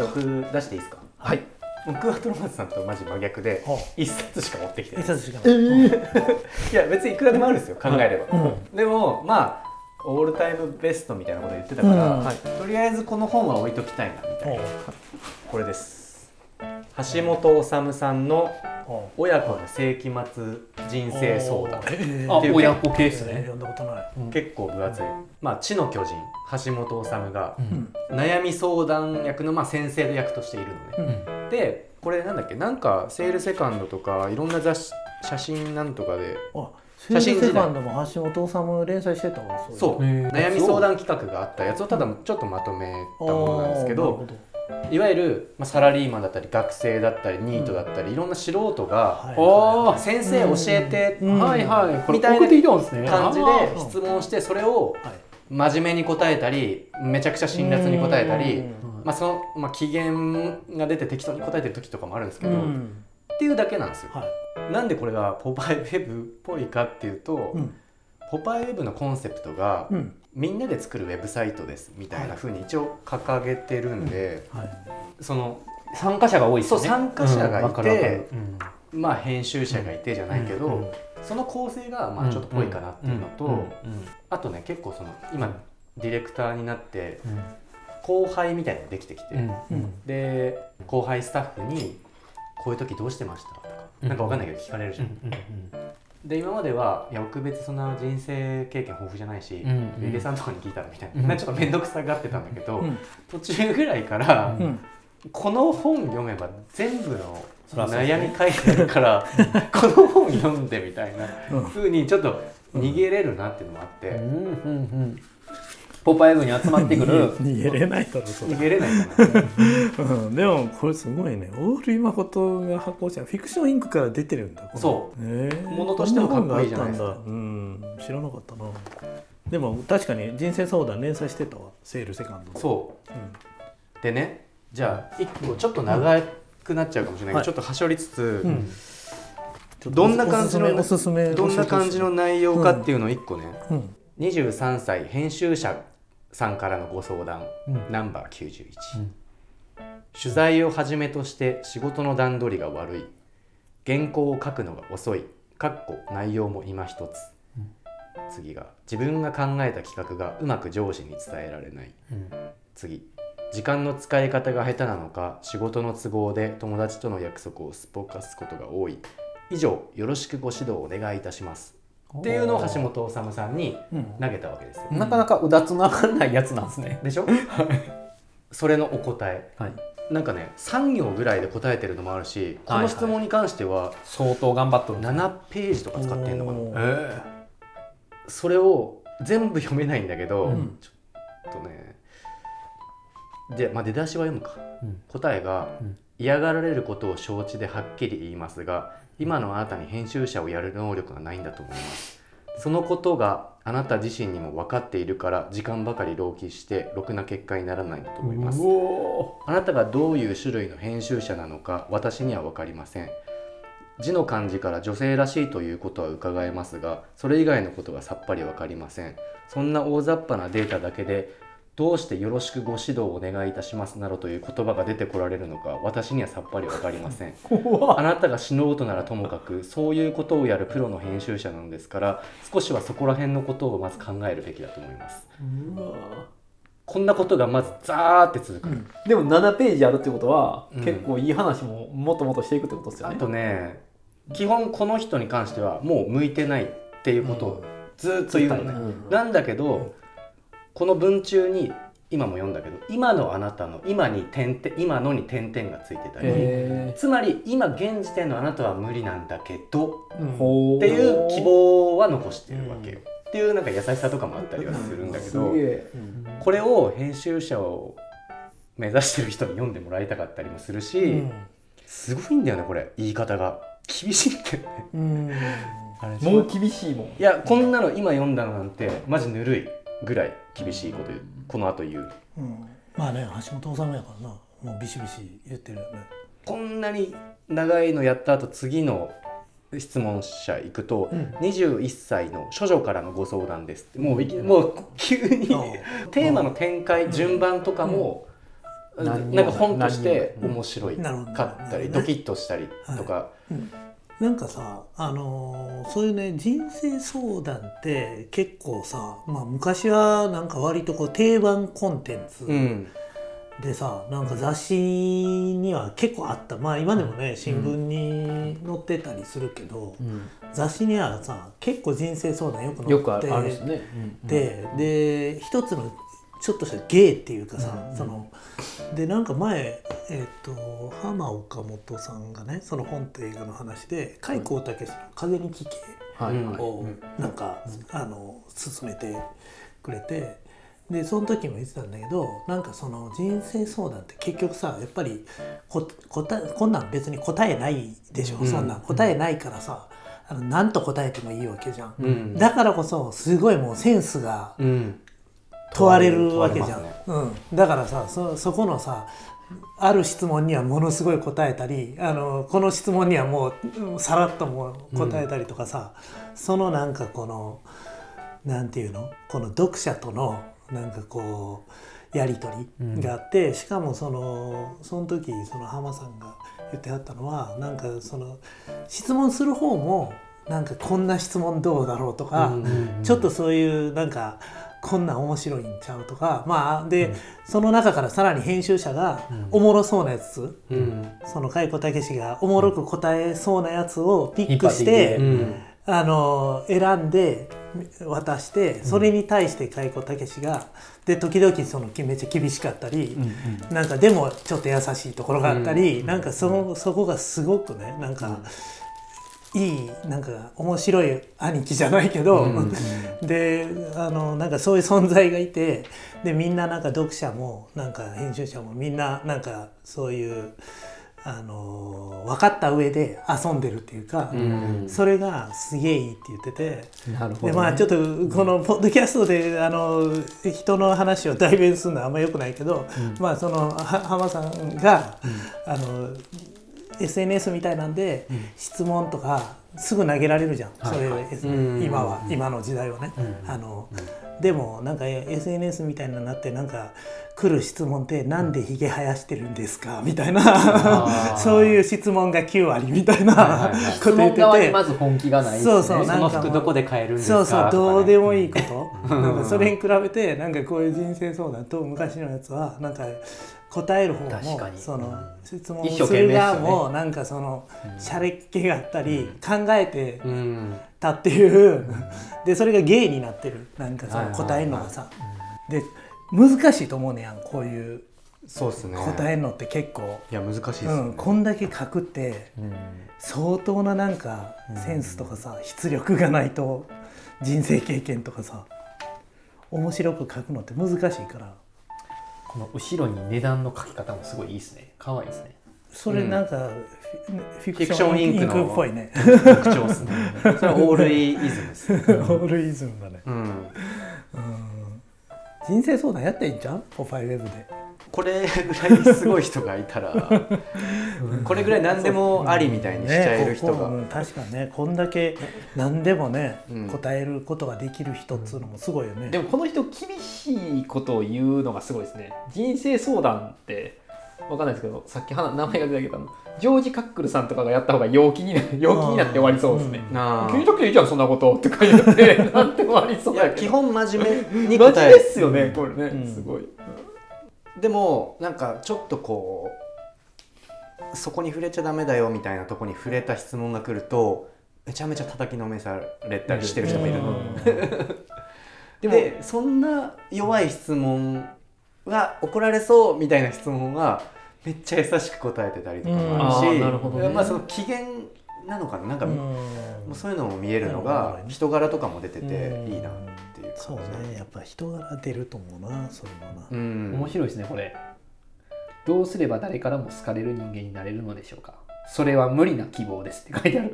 じゃあ僕出していいですか？はい。僕はトロマツさんとマジ真逆ではあ一冊しか持ってきてない。一冊しかえない。ー、いや別にいくらでもあるんですよ考えれば、うん。でもまあオールタイムベストみたいなこと言ってたから、うん。はい。とりあえずこの本は置いときたいなみたいな。ほこれです。橋本治さんのう。ほ「親子の世紀末人う生相談。え」あっていう親子系ですね結構分厚い、まあ知の巨人橋本治がうん。悩み相談役のまあ先生役としているのね、うん。でこれなんだっけ？なんかセールセカンドとかいろんな雑誌写真なんとかであ写真時代。セカンドも橋本治連載してたわそう悩み相談企画があったやつをただちょっとまとめたものなんですけどいわゆる、まあ、サラリーマンだったり学生だったりニートだったり、いろんな素人が先生教えてうん。はいはい。みたいな感じで質問してそれをはい。真面目に答えたりめちゃくちゃ辛辣に答えたりうん。まあそのまあ、機嫌が出て適当に答えてる時とかもあるんですけど、っうん。ていうだけなんですよ。はい。なんでこれがポパイウェブっぽいかっていうと、うん。ポパイウェブのコンセプトが、うんみんなで作るウェブサイトですみたいな風に一応掲げてるんで、はい。その参加者が多いですよね。そう参加者がいてうんまあ編集者がいてじゃないけど、うんうんその構成がまあちょっとぽいかなっていうのと、あとね結構その今ディレクターになってうん。後輩みたいなのができてきて、で後輩スタッフに「こういう時どうしてました?」とか、うん。なんかわかんないけど聞かれるじゃん。で今まではいや僕別にそんな人生経験豊富じゃないし、うんうん。リレさんとかに聞いたらみたいな,、うん。なんかちょっと面倒くさがってたんだけど、うん。途中ぐらいから、うん。この本読めば全部のそ悩み書いてあるから、この本読んでみたいなうん。風にちょっと逃げれるなっていうのもあって、うんうんうんポパイ部に集まってくる。逃げれないだろそれ。逃げれないかな。うん。でもこれすごいね。大類誠が発行したフィクションインクから出てるんだ。そう。へえものとしてもかっこいいじゃないですか。うん。知らなかったな。でも確かに人生相談連載してたわ。セールセカンドそう。うん。でねじゃあ一個ちょっと長くなっちゃうかもしれないけど、はい。ちょっとはしょりつつ、うん。どんな感じのおすすめどんな感じの内容かっていうのを一個ね、うん。23歳編集者さんからのご相談、うん。ナンバー91、うん。取材をはじめとして仕事の段取りが悪い。原稿を書くのが遅い。かっこ内容も今一つ、次が自分が考えた企画がうまく上司に伝えられない。うん。次時間の使い方が下手なのか仕事の都合で友達との約束をすっぽかすことが多い。以上よろしくご指導お願いいたしますっていうのを橋本治さんにうん。投げたわけですよ、なかなかうだつの上がらないやつなんですね。でしょ？それのお答え。はい。なんかね3行ぐらいで答えてるのもあるしこはいはい。の質問に関しては相当頑張っとる。7ページとか使ってんのかな。おー。えそれを全部読めないんだけど、うん。ちょっとねで、まあ、出だしは読むか。うん。答えが、うん。嫌がられることを承知ではっきり言いますが今のあなたに編集者をやる能力がないんだと思います。そのことがあなた自身にも分かっているから時間ばかり浪費してろくな結果にならないんだと思います。あなたがどういう種類の編集者なのか私には分かりません。字の漢字から女性らしいということは伺えますがそれ以外のことがさっぱり分かりません。そんな大雑把なデータだけでどうしてよろしくご指導をお願いいたしますなどという言葉が出てこられるのか私にはさっぱり分かりません。あなたが素人ならともかくそういうことをやるプロの編集者なのですから少しはそこら辺のことをまず考えるべきだと思います。こんなことがまずザーって続く、でも7ページあるってことは、うん。結構いい話ももっともっとしていくってことですよね。あとね基本この人に関してはもう向いてないっていうことをずーっと言うのね、うん。なんだけどこの文中に今も読んだけど今のあなたの今に点々今のに点々がついてたり。へつまり今現時点のあなたは無理なんだけどー。ほっていう希望は残してるわけよ、うんっていうなんか優しさとかもあったりはするんだけどすげえ。これを編集者を目指してる人に読んでもらいたかったりもするし、うん。すごいんだよねこれ。言い方が。厳しいって。ねもう厳しいもん。いやこんなの今読んだのなんてマジぬるいぐらい厳しいこと言う。この後言う。うん。まあね橋本治やからな。もうビシビシ言ってるよね。こんなに長いのやった後次の質問者行くと、うん。21歳の処女からのご相談ですって。もうもう急にあテーマの展開、順番とかも、何にもなんか本として面白い。かったりドキッとしたりとか、なんかさあのーそういうね人生相談って結構さ、まあ、昔はなんか割とこう定番コンテンツうん。でさ、なんか雑誌には結構あった。まあ今でもね新聞に載ってたりするけど、雑誌にはさ結構人生相談よく載ってよくあるあるですね。でで一つのちょっとした芸っていうかさ、そのでなんか前えっ、と浜岡本さんがねその本と映画の話で開光武の「風に聞けはい。うん」をなんか、あの進めてくれてでその時も言ってたんだけどなんかその人生相談って結局さやっぱりこ答えこんなん別に答えないでしょ、うん。そんなん。答えないからさあの何と答えてもいいわけじゃん。うん。だからこそすごいもうセンスがうん問われるわけじゃん、ねうん、だからさそそこのさある質問にはものすごい答えたりあのこの質問にはもううんさらっともう答えたりとかさ、そのなんかこのなんていうの？この読者とのなんかこうやり取りがあって、しかもそのその時その浜さんが言ってはったのはなんかその質問する方もなんかこんな質問どうだろうとか、うん。ちょっとそういうなんかこんなん面白いんちゃうとかまあで、その中からさらに編集者がおもろそうなやつ、うん。その海古武がおもろく答えそうなやつをピックして、うん。あの選んで渡してそれに対して海古武がで時々そのめっちゃ厳しかったり、なんかでもちょっと優しいところがあったり、なんかそのそこがすごくねなんか、いいなんか面白い兄貴じゃないけど、であのなんかそういう存在がいてでみんななんか読者もなんか編集者もみんななんかそういうあの分かった上で遊んでるっていうか、うんそれがすげえいいって言ってて。なるほどね。でまあちょっとこのポッドキャストであの人の話を代弁するのはあんまよくないけど、まあそのは浜さんが、あの SNS みたいなんで、質問とかすぐ投げられるじゃん、それ、今は、今の時代はね。あのでもなんか SNS みたいになってなんか来る質問ってなんでひげ生やしてるんですか？みたいな。そういう質問が9割みたいな。こと言ってて。まず本気がないね。そうそうその服どこで買えるんですか？そうそうどうでもいいと。こ となんかそれに比べてなんかこういう人生相談と昔のやつはなんか答える方もその質問する側もなんかそのしゃれっ気があったり考えてかうんたっていう。でそれが芸になってる。なんかその答えるのがさ。で難しいと思うねやんこういう。そうですね。答えるのって結構。いや難しいですね、うん、こんだけ書くって相当ななんかセンスとかさ出力がないと人生経験とかさ面白く書くのって難しいから。この後ろに値段の書き方もすごいいいですね。可愛いですね。それなんかフィフィクショョンインクっぽいね特徴ですねそれはオールイイズムですオールイズムだね、うん。うん、人生相談やっていいんじゃん？ポパイウェブで。これぐらいすごい人がいたら。これぐらい何でもありみたいにしちゃえる人が。うん確かにねこんだけ何でもね、うん。答えることができる人っつうのもすごいよね、でもこの人厳しいことを言うのがすごいですね。人生相談ってわかんないですけど、さっきは名前が出たけど、ジョージ・カックルさんとかがやった方が陽気にな 陽気になって終わりそうですね。なあ気にしなくていいじゃんそんなこととか言って。なって終わりそういやだけど。基本真面目に答えですよねこれ。ね、うん。すごい。でもなんかちょっとこうそこに触れちゃダメだよみたいなとこに触れた質問が来るとめちゃめちゃ叩きのめされたりしてる人もいるの、でもでそんな弱い質問は怒られそうみたいな質問はめっちゃ優しく答えてたりとかもあるし、うん。あーなるほどね。まあその機嫌なのかななんか、うんもうそういうのも見えるのが人柄とかも出ててうん。いいなっていうそう感じね。やっぱ人柄出ると思うなそういうのな、うん。面白いですねこれ。どうすれば誰からも好かれる人間になれるのでしょうか。それは無理な希望ですって書いてある。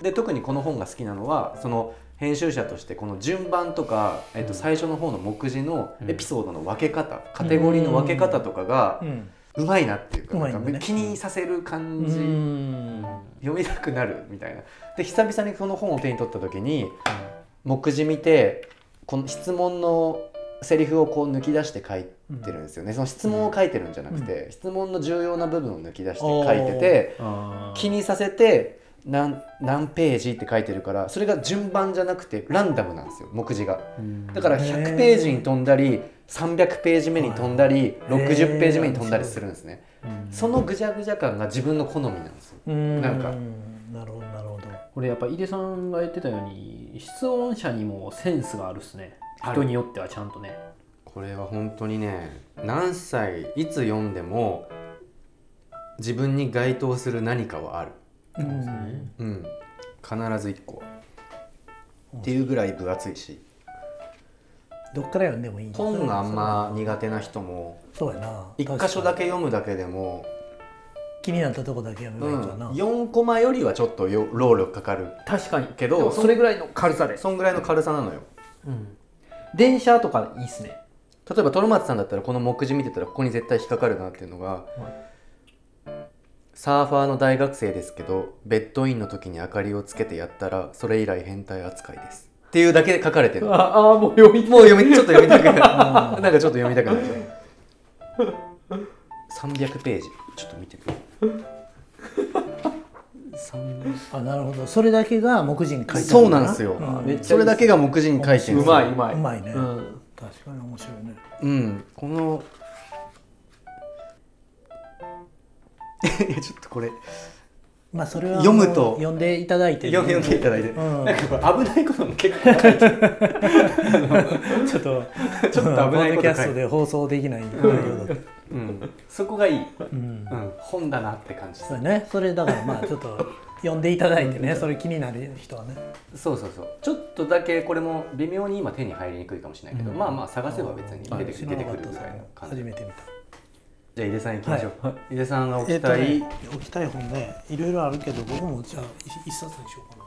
で特にこの本が好きなのはその編集者としてこの順番とか、えっと、最初の方の目次のエピソードの分け方、カテゴリーの分け方とかがうん。うまいなっていうか,、気にさせる感じ、うん。読みたくなるみたいな。で久々にこの本を手に取った時に目次見てこの質問のセリフをこう抜き出して書いてるんですよね、その質問を書いてるんじゃなくて、質問の重要な部分を抜き出して書いてて気にさせて何何ページって書いてるからそれが順番じゃなくてランダムなんですよ目次が。だから100ページに飛んだり300ページ目に飛んだり60ページ目に飛んだりするんですね。そのぐじゃぐじゃ感が自分の好みなんですよ。うん。なんか。なるほどなるほど。これやっぱ井出さんが言ってたように質問者にもセンスがあるっすね。人によってはちゃんとね。これは本当にね何歳いつ読んでも自分に該当する何かはあるうん。うん。必ず1個。はっていうぐらい分厚いし。どっから読んでもいい本があんま苦手な人もそうやな。一箇所だけ読むだけでも、に気になったとこだけ読めうんばいいかな、4コマよりはちょっとよ労力かかる。確かに。けどそれぐらいの軽さで、そんぐらいの軽さなのよ。うん、電車とかいいっすね。例えばトロマツさんだったらこの目次見てたらここに絶対引っかかるなっていうのが、サーファーの大学生ですけどベッドインの時に明かりをつけてやったらそれ以来変態扱いです。っていうだけで書かれてる。もうああもう読み読みちょっと読みたくなる。なんかちょっと読みたくなる。300ページ。ちょっと見てみる300 あなるほど。それだけが目次に書いてあるそうなんですよ、うん。それだけが目次に書いてるんうですよ。まいうまい。うまいね、うん、確かに面白いね。うん。この いやちょっとこれまあそれは読むと読んでいただいてね、読んでいただいて、うん。なんか危ないことも結構書いてる。ちょっとちょっと危ないことキャストで放送できない内容だったうん、そこがいい、うん。うん、本だなって感じす。るそうね。それだからまあちょっと読んでいただいてね。それ気になる人はね。そうそうそう。ちょっとだけこれも微妙に今手に入りにくいかもしれないけど、うん。まあまあ探せば別に出て,、知ら出てくるぐらいの感じ。初めて見たじゃあ井出さん行きましょう、はい。井出さんが置えっときたい、ね置きたい本ねいろいろあるけど僕もじゃあ一一冊にしようかな